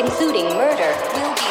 including murder, will be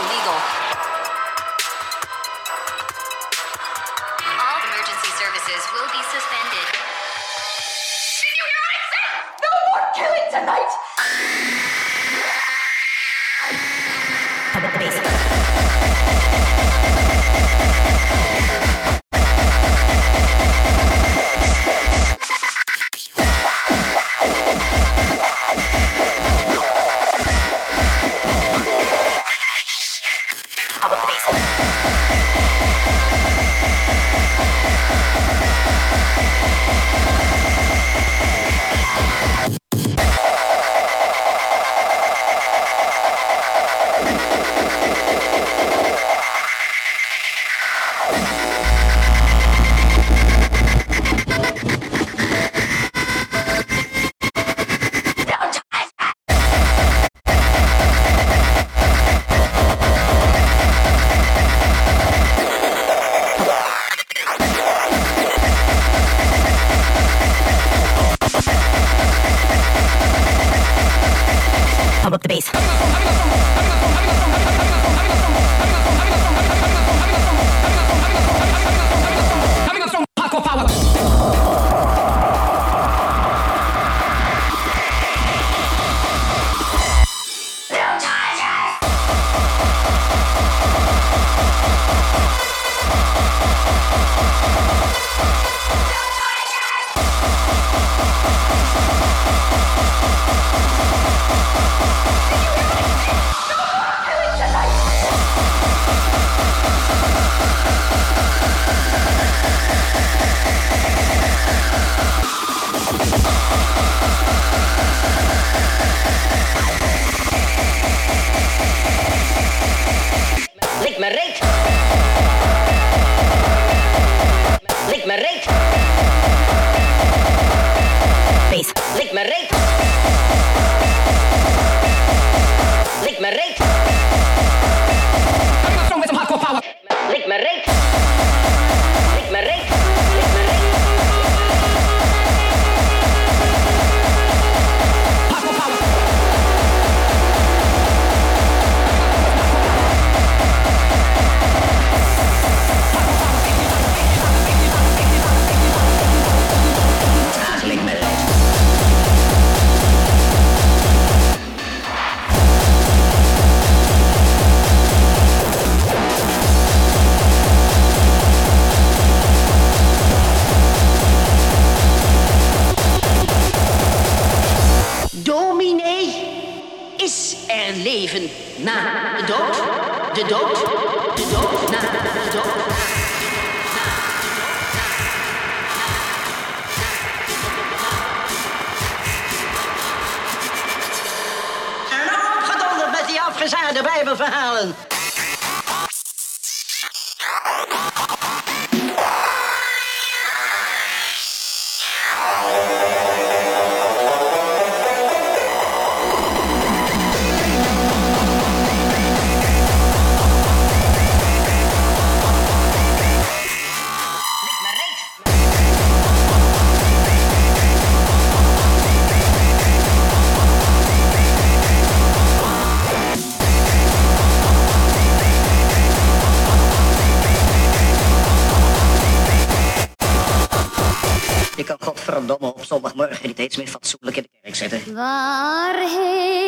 zondagmorgen niet steeds meer fatsoenlijk in de kerk zetten. Waarheen?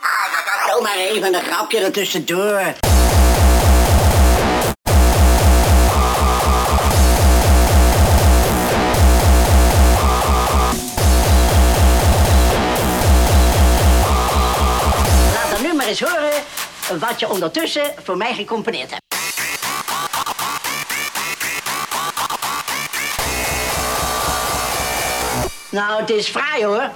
Ah, dat was even een grapje ertussendoor. wat je ondertussen voor mij gecomponeerd hebt. Nou, het is fraai hoor.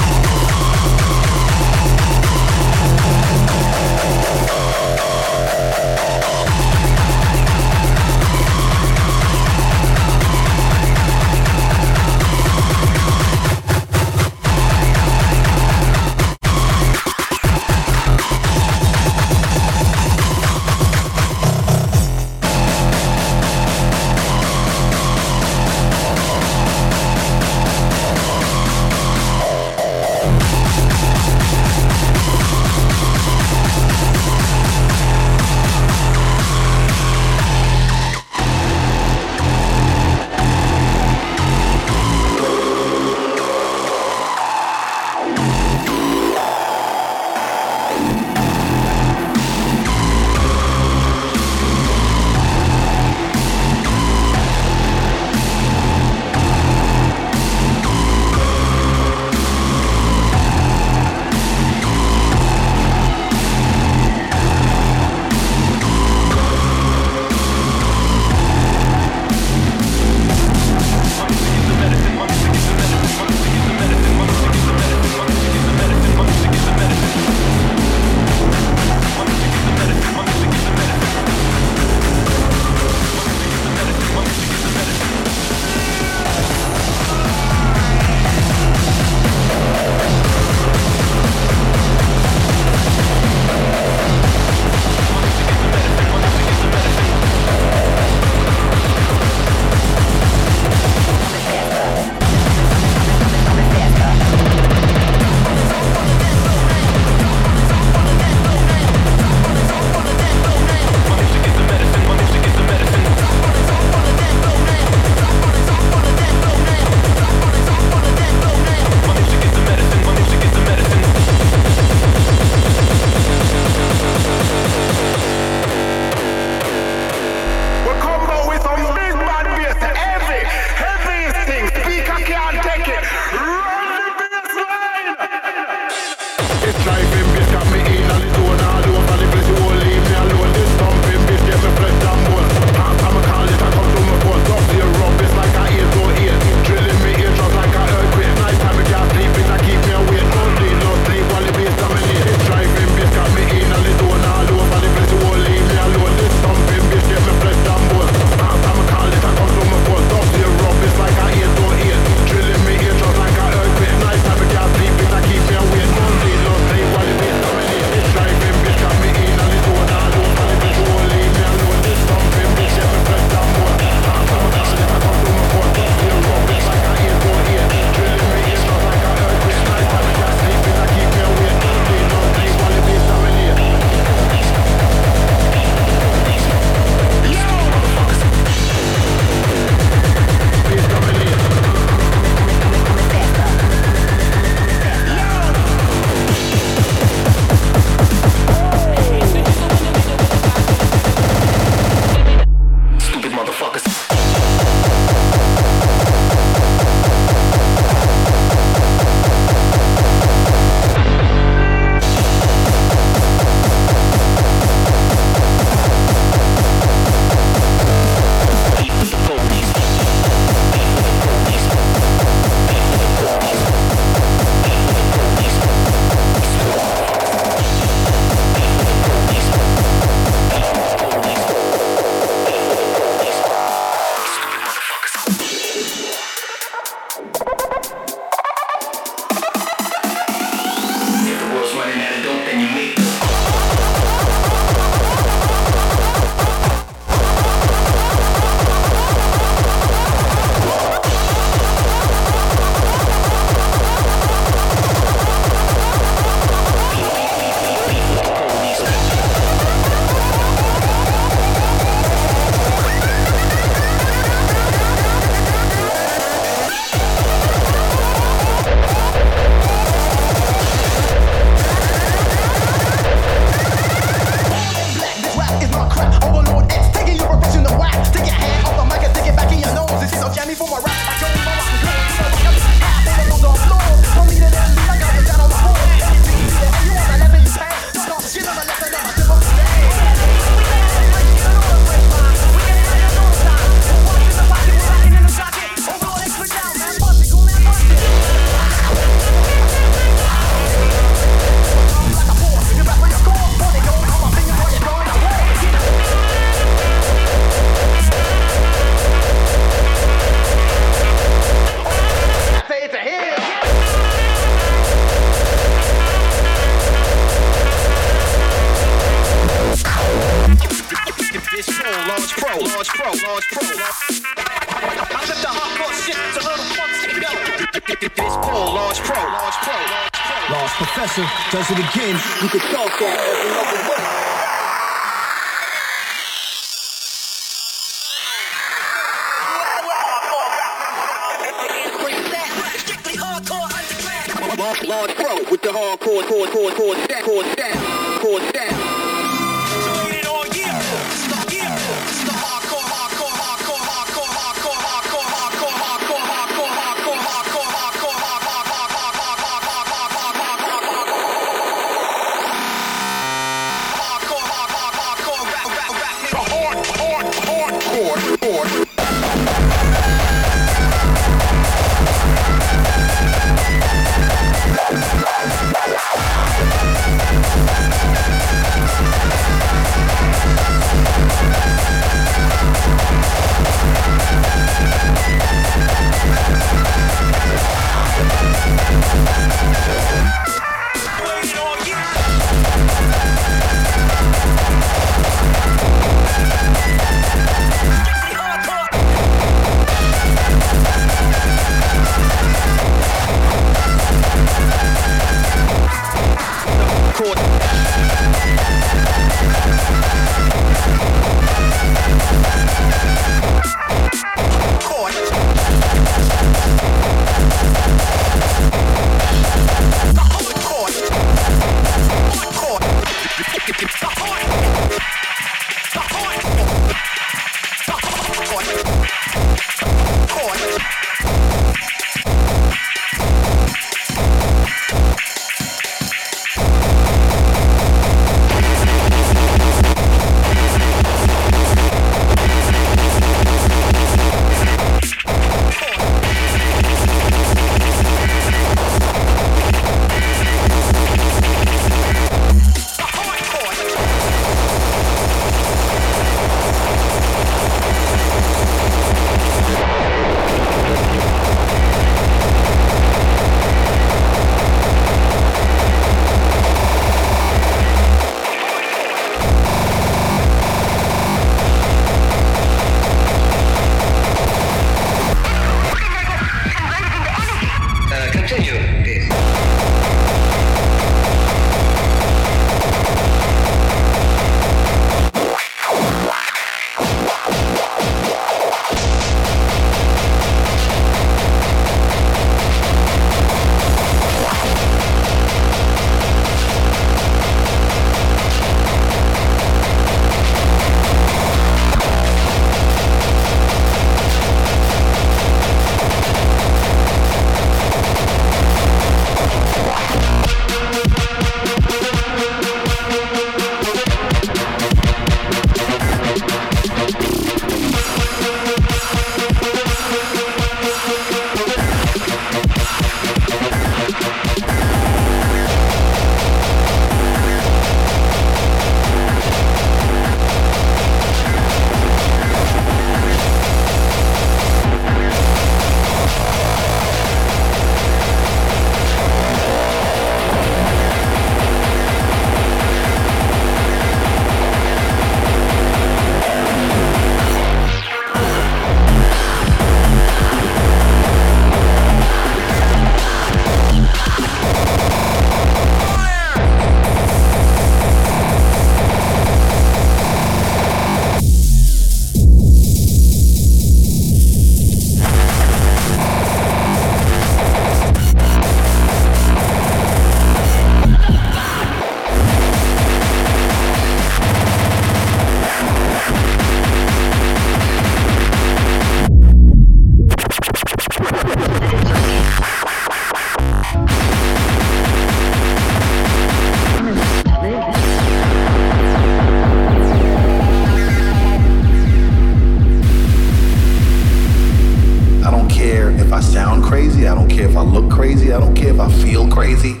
Crazy. I don't care if I look crazy. I don't care if I feel crazy.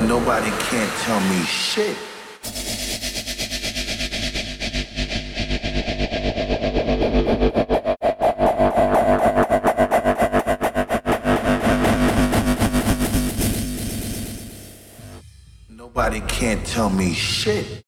Nobody can't tell me shit. Nobody can't tell me shit.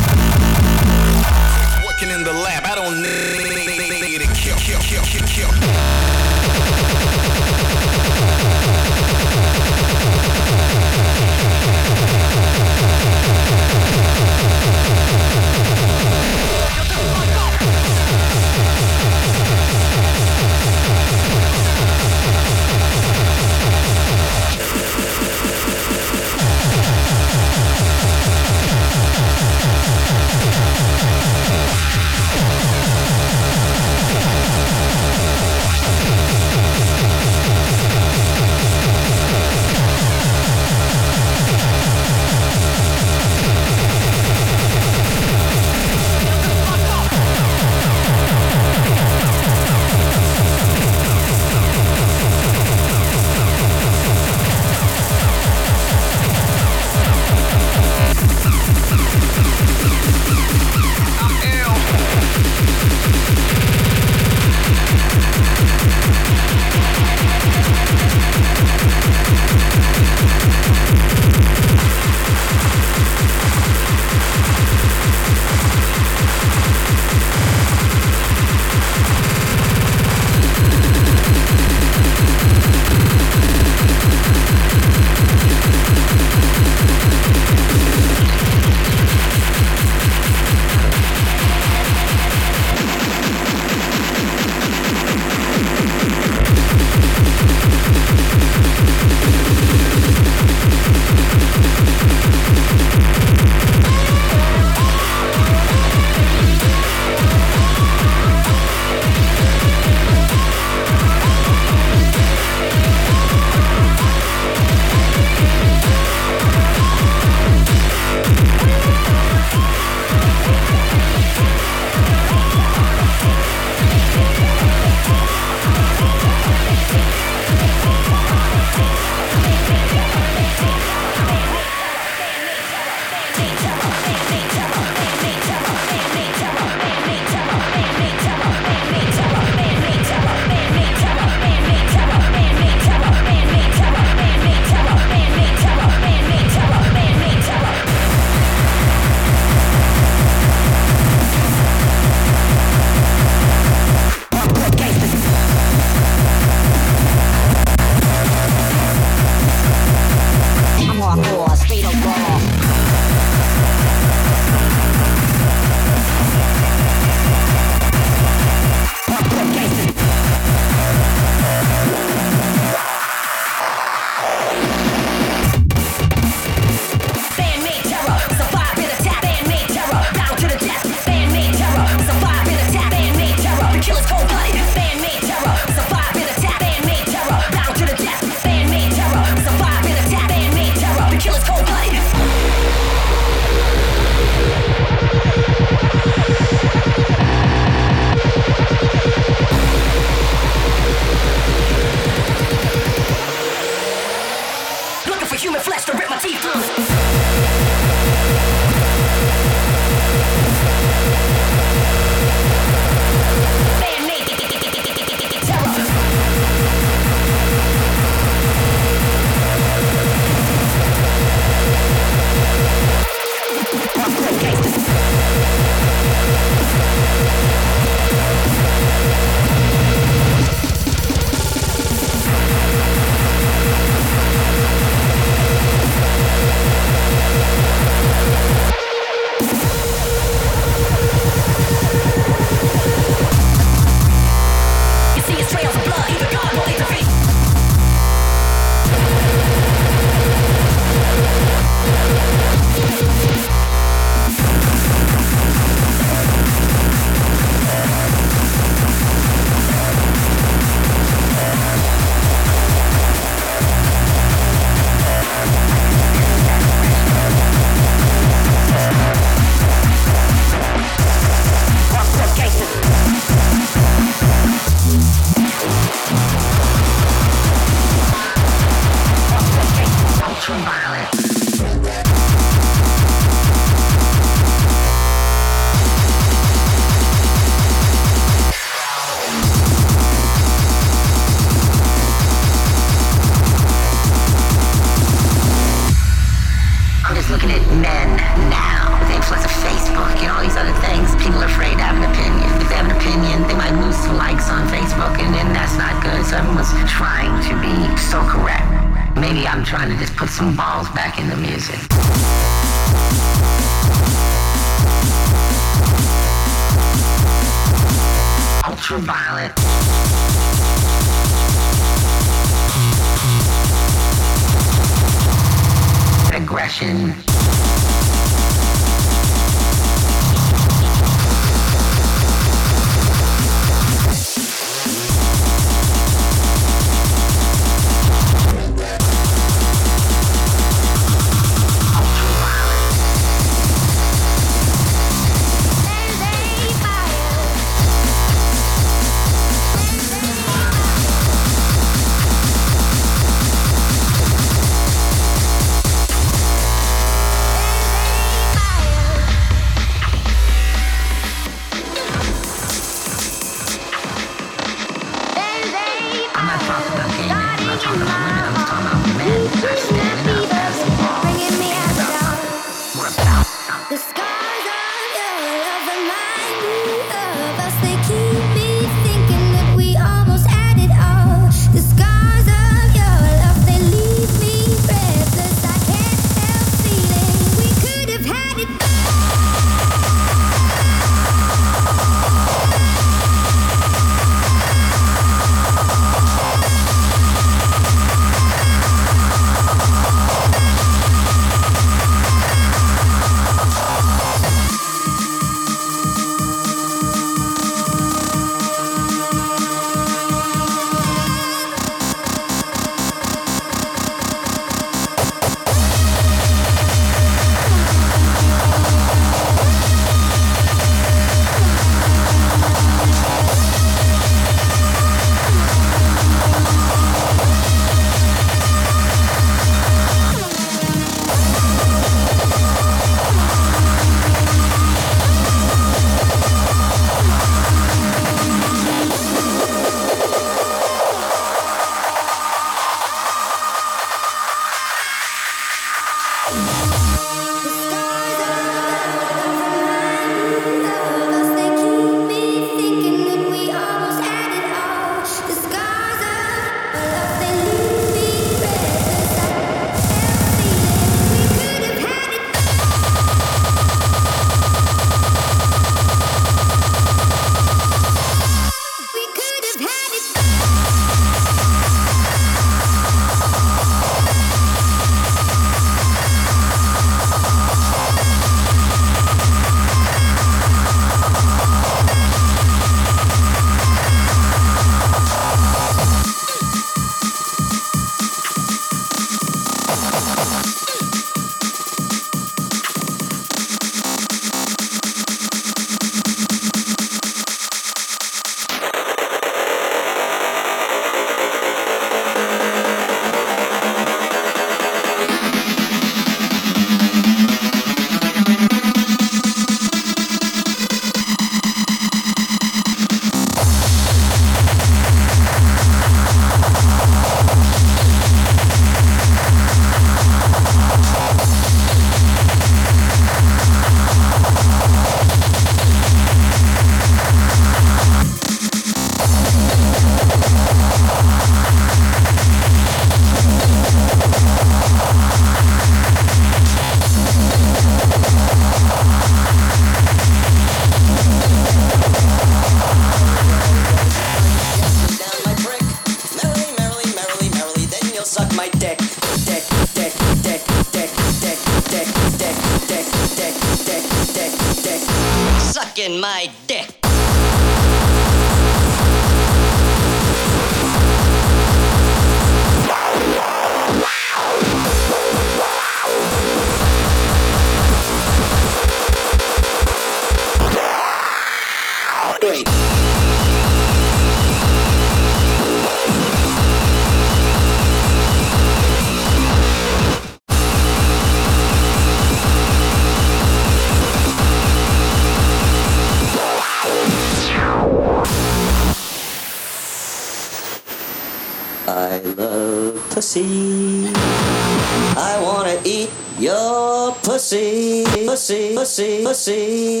Eat your pussy, pussy, pussy, pussy,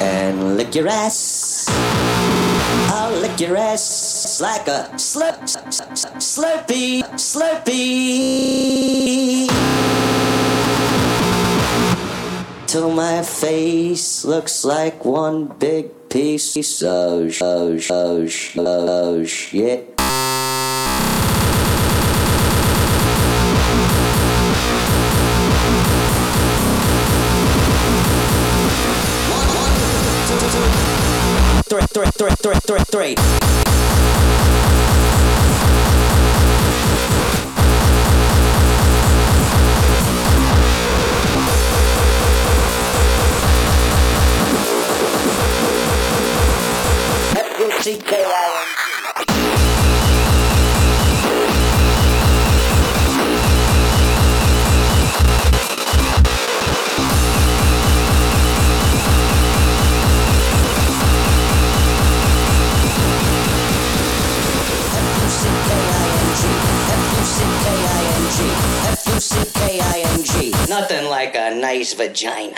and lick your ass. I'll lick your ass like a slurp, slurpee, slurpee. Till my face looks like one big piece of of of sh- of shit. Three, three, three, three. Nothing like a nice vagina.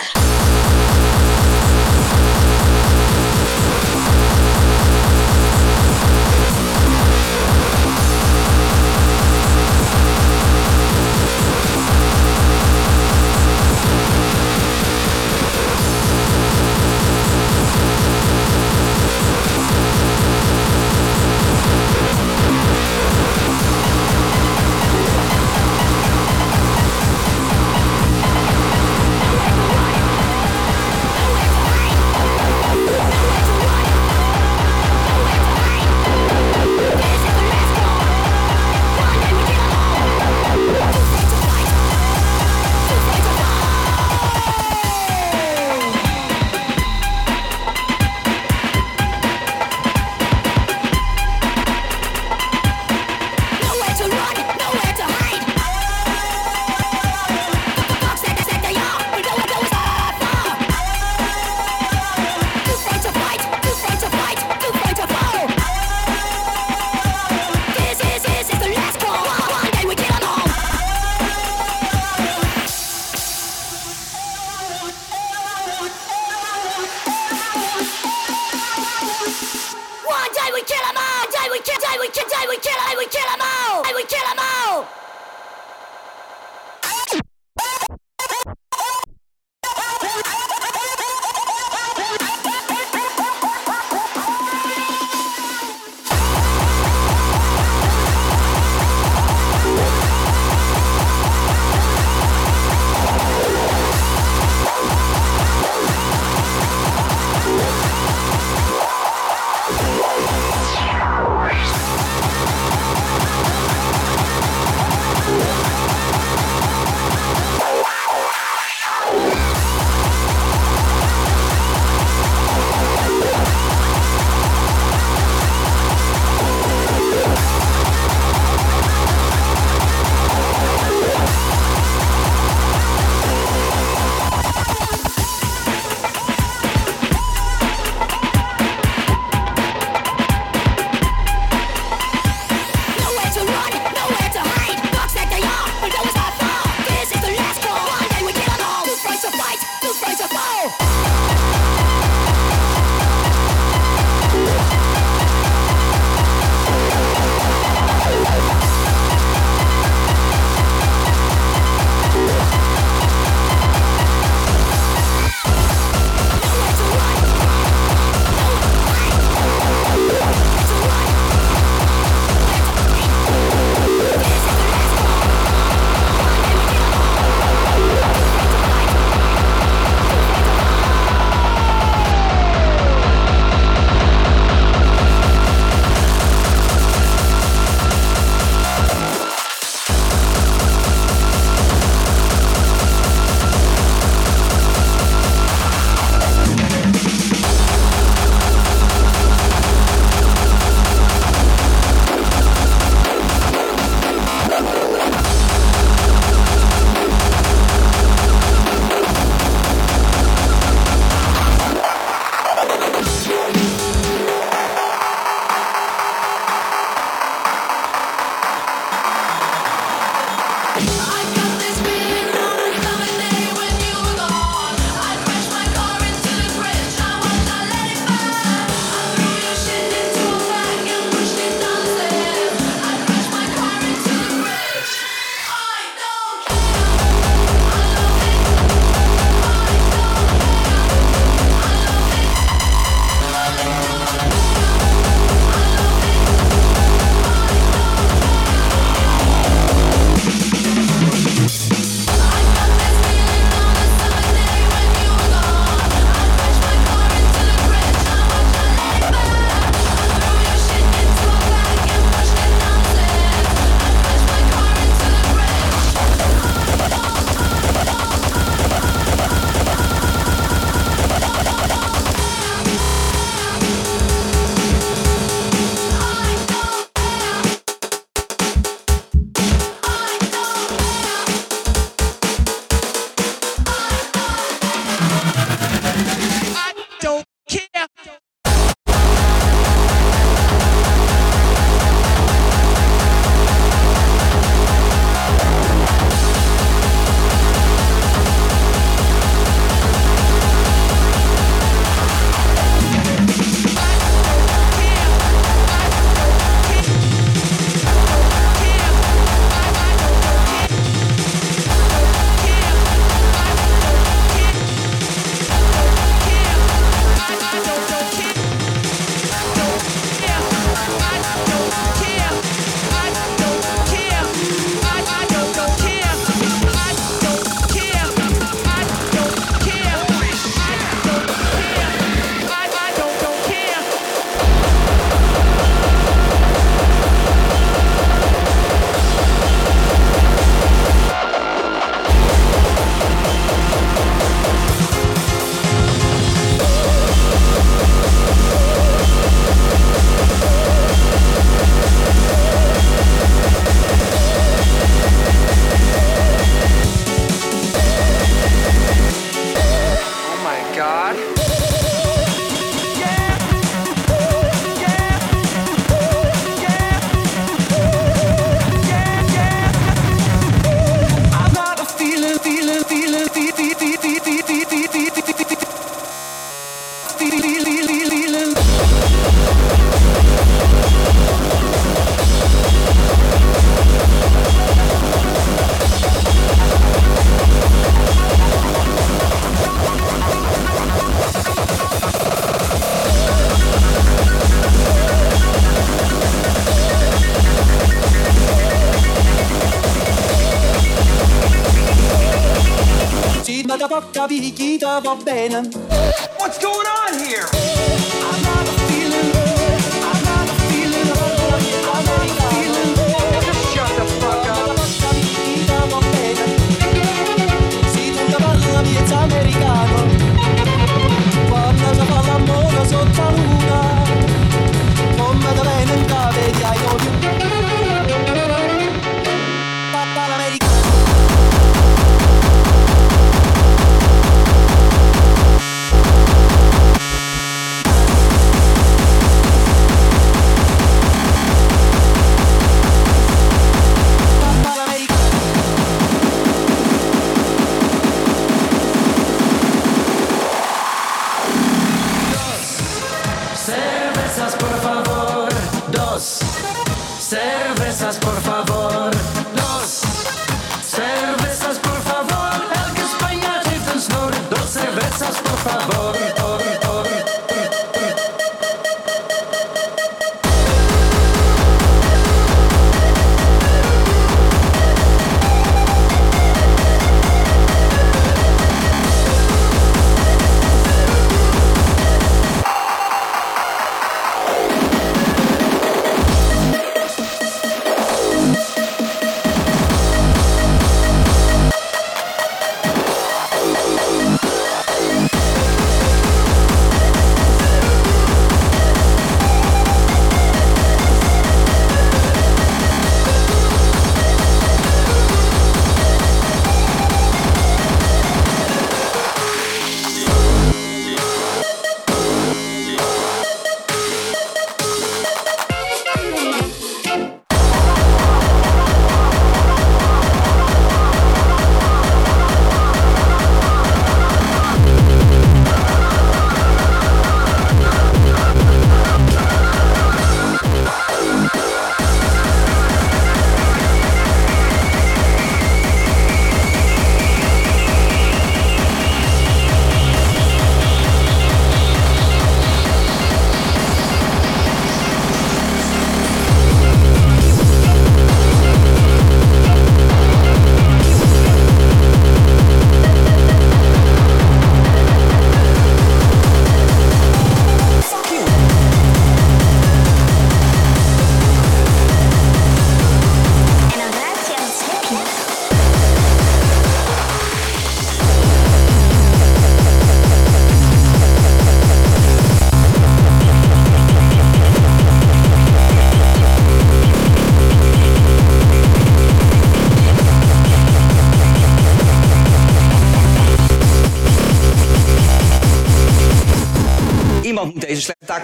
va bene.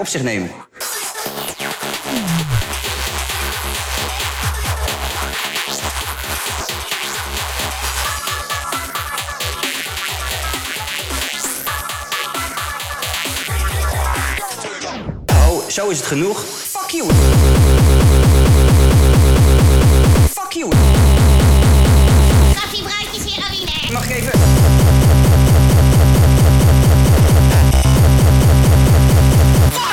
op zich nemen. Oh, zo is het genoeg. Fuck you. Fuck you. Kaffie. Mag ik even... Fuck!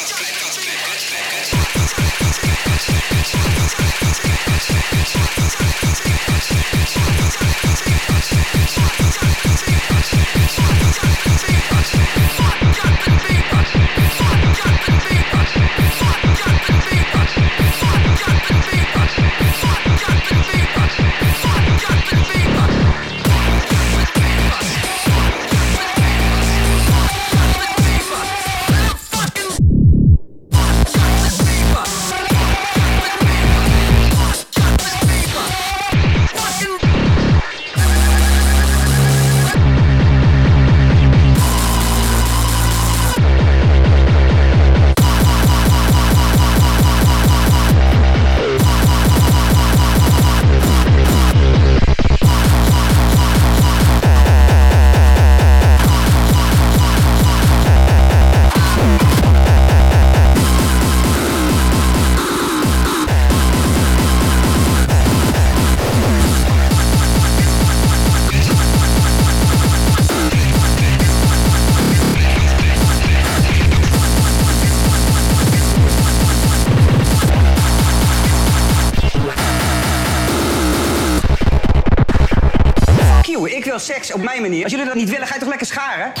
op mijn manier. Als jullie dat niet willen, ga je toch lekker scharen?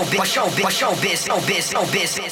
Showbiz, showbiz, showbiz, showbiz, showbiz.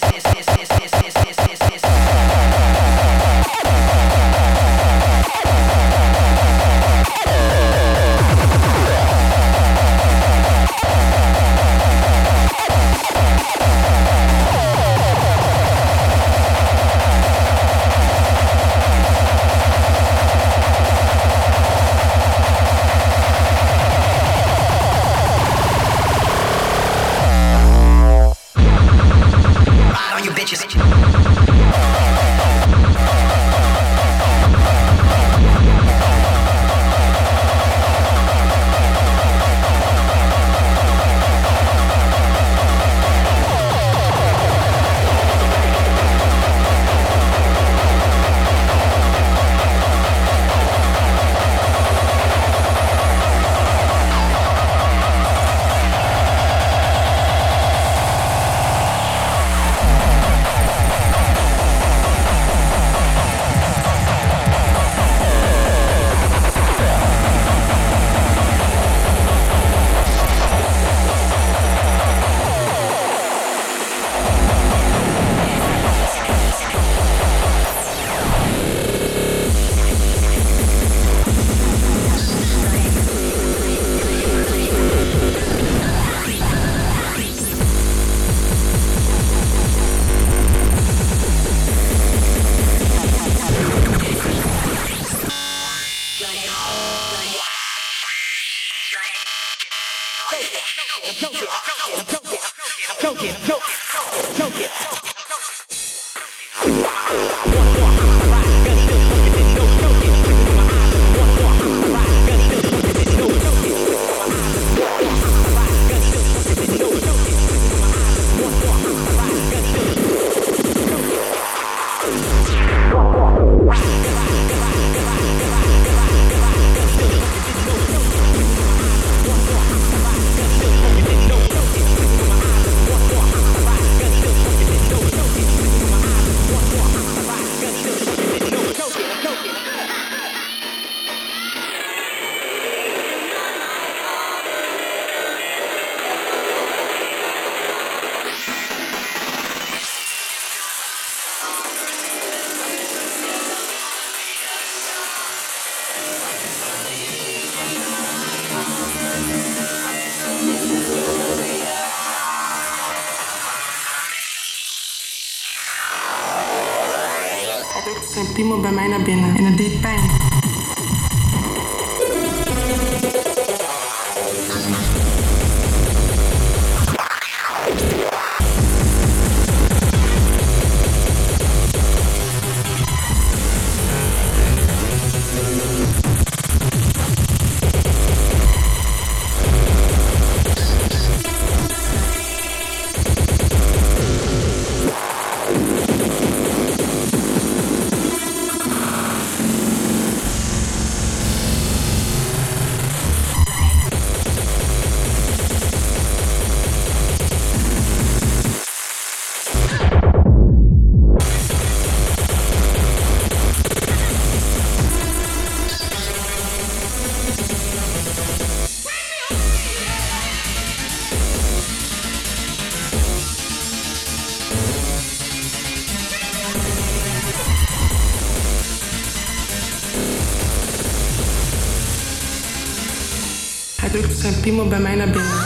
Zijn piemel bij mij naar binnen.